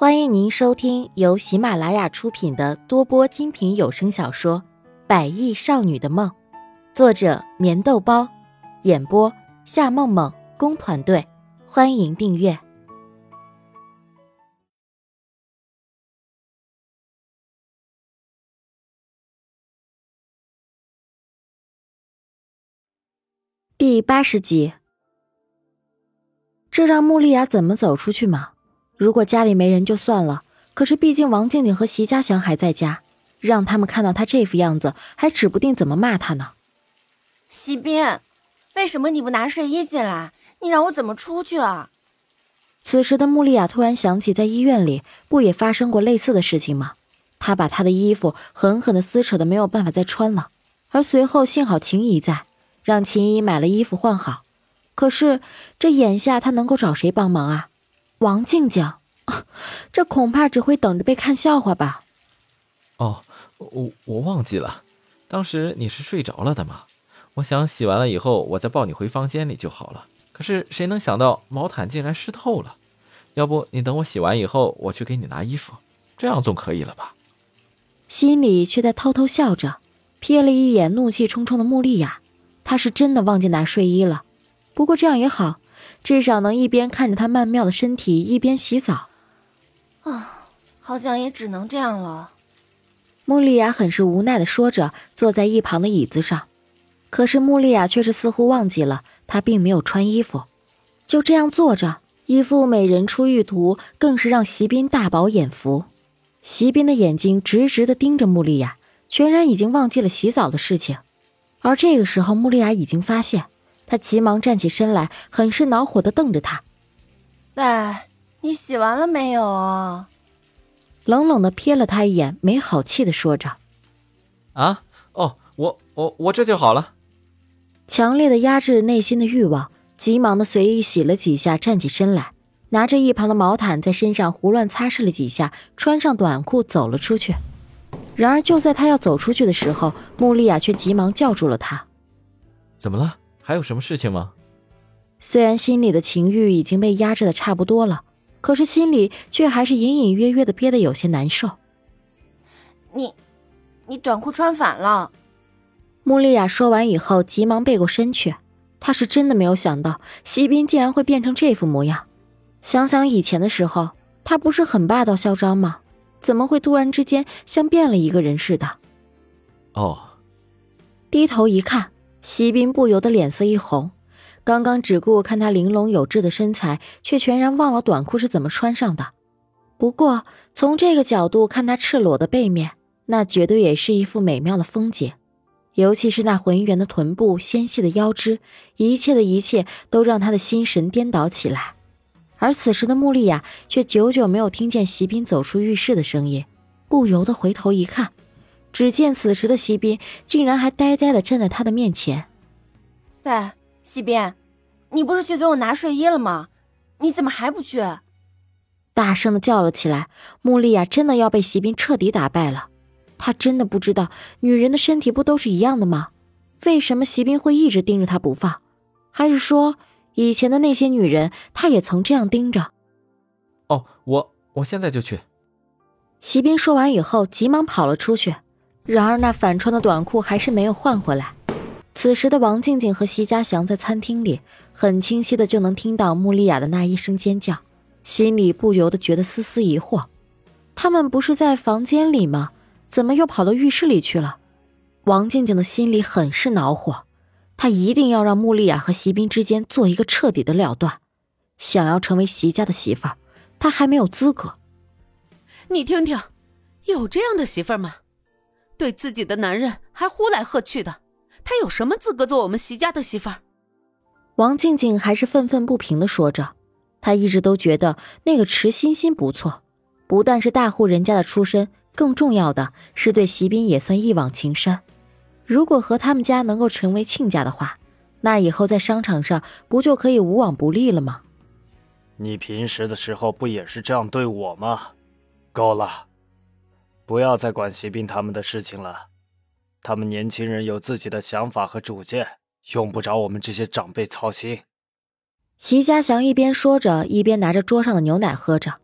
欢迎您收听由喜马拉雅出品的多播精品有声小说《百亿少女的梦》，作者：棉豆包，演播：夏梦梦工团队。欢迎订阅第八十集。这让穆丽雅怎么走出去吗？如果家里没人就算了，可是毕竟王静静和席家祥还在家，让他们看到他这副样子，还指不定怎么骂他呢。席斌，为什么你不拿睡衣进来？你让我怎么出去啊？此时的穆丽亚突然想起，在医院里不也发生过类似的事情吗？她把她的衣服狠狠地撕扯的没有办法再穿了，而随后幸好秦姨在，让秦姨买了衣服换好。可是这眼下她能够找谁帮忙啊？王静静，这恐怕只会等着被看笑话吧。哦，我我忘记了，当时你是睡着了的嘛。我想洗完了以后，我再抱你回房间里就好了。可是谁能想到毛毯竟然湿透了？要不你等我洗完以后，我去给你拿衣服，这样总可以了吧？心里却在偷偷笑着，瞥了一眼怒气冲冲的穆丽亚，她是真的忘记拿睡衣了。不过这样也好。至少能一边看着他曼妙的身体，一边洗澡。啊，好像也只能这样了。穆丽亚很是无奈的说着，坐在一旁的椅子上。可是穆丽亚却是似乎忘记了，她并没有穿衣服，就这样坐着，一副美人出浴图，更是让席斌大饱眼福。席斌的眼睛直直的盯着穆丽亚，全然已经忘记了洗澡的事情。而这个时候，穆丽亚已经发现。他急忙站起身来，很是恼火的瞪着他：“喂，你洗完了没有啊？”冷冷的瞥了他一眼，没好气的说着：“啊，哦，我我我这就好了。”强烈的压制内心的欲望，急忙的随意洗了几下，站起身来，拿着一旁的毛毯在身上胡乱擦拭了几下，穿上短裤走了出去。然而就在他要走出去的时候，穆丽亚却急忙叫住了他：“怎么了？”还有什么事情吗？虽然心里的情欲已经被压制的差不多了，可是心里却还是隐隐约约的憋得有些难受。你，你短裤穿反了。穆丽亚说完以后，急忙背过身去。她是真的没有想到，席斌竟然会变成这副模样。想想以前的时候，他不是很霸道嚣张吗？怎么会突然之间像变了一个人似的？哦。低头一看。席斌不由得脸色一红，刚刚只顾看他玲珑有致的身材，却全然忘了短裤是怎么穿上的。不过从这个角度看他赤裸的背面，那绝对也是一幅美妙的风景。尤其是那浑圆的臀部、纤细的腰肢，一切的一切都让他的心神颠倒起来。而此时的穆丽亚却久久没有听见席斌走出浴室的声音，不由得回头一看。只见此时的席斌竟然还呆呆的站在他的面前。喂，席斌，你不是去给我拿睡衣了吗？你怎么还不去？大声的叫了起来。穆丽亚真的要被席斌彻底打败了。她真的不知道，女人的身体不都是一样的吗？为什么席斌会一直盯着她不放？还是说，以前的那些女人，他也曾这样盯着？哦，我我现在就去。席斌说完以后，急忙跑了出去。然而，那反穿的短裤还是没有换回来。此时的王静静和席家祥在餐厅里，很清晰的就能听到穆丽亚的那一声尖叫，心里不由得觉得丝丝疑惑：他们不是在房间里吗？怎么又跑到浴室里去了？王静静的心里很是恼火，她一定要让穆丽亚和席斌之间做一个彻底的了断。想要成为席家的媳妇儿，她还没有资格。你听听，有这样的媳妇儿吗？对自己的男人还呼来喝去的，她有什么资格做我们席家的媳妇儿？王静静还是愤愤不平的说着。她一直都觉得那个池欣欣不错，不但是大户人家的出身，更重要的是对席斌也算一往情深。如果和他们家能够成为亲家的话，那以后在商场上不就可以无往不利了吗？你平时的时候不也是这样对我吗？够了。不要再管席斌他们的事情了，他们年轻人有自己的想法和主见，用不着我们这些长辈操心。席家祥一边说着，一边拿着桌上的牛奶喝着。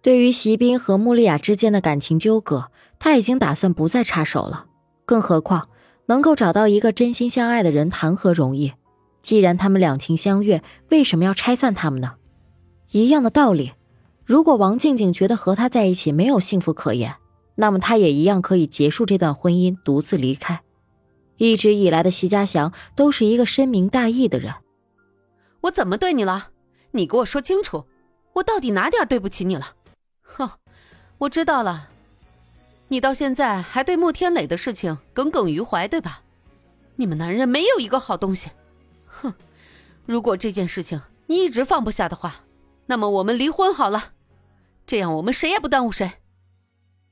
对于席斌和穆丽亚之间的感情纠葛，他已经打算不再插手了。更何况，能够找到一个真心相爱的人，谈何容易？既然他们两情相悦，为什么要拆散他们呢？一样的道理，如果王静静觉得和他在一起没有幸福可言，那么他也一样可以结束这段婚姻，独自离开。一直以来的席家祥都是一个深明大义的人。我怎么对你了？你给我说清楚，我到底哪点对不起你了？哼，我知道了，你到现在还对穆天磊的事情耿耿于怀，对吧？你们男人没有一个好东西。哼，如果这件事情你一直放不下的话，那么我们离婚好了，这样我们谁也不耽误谁。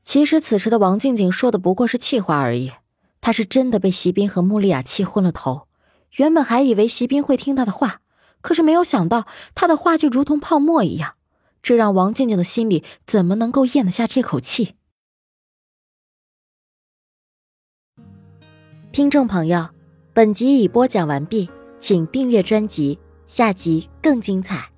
其实此时的王静静说的不过是气话而已，她是真的被席斌和穆丽亚气昏了头。原本还以为席斌会听她的话，可是没有想到他的话就如同泡沫一样。这让王静静的心里怎么能够咽得下这口气？听众朋友，本集已播讲完毕，请订阅专辑，下集更精彩。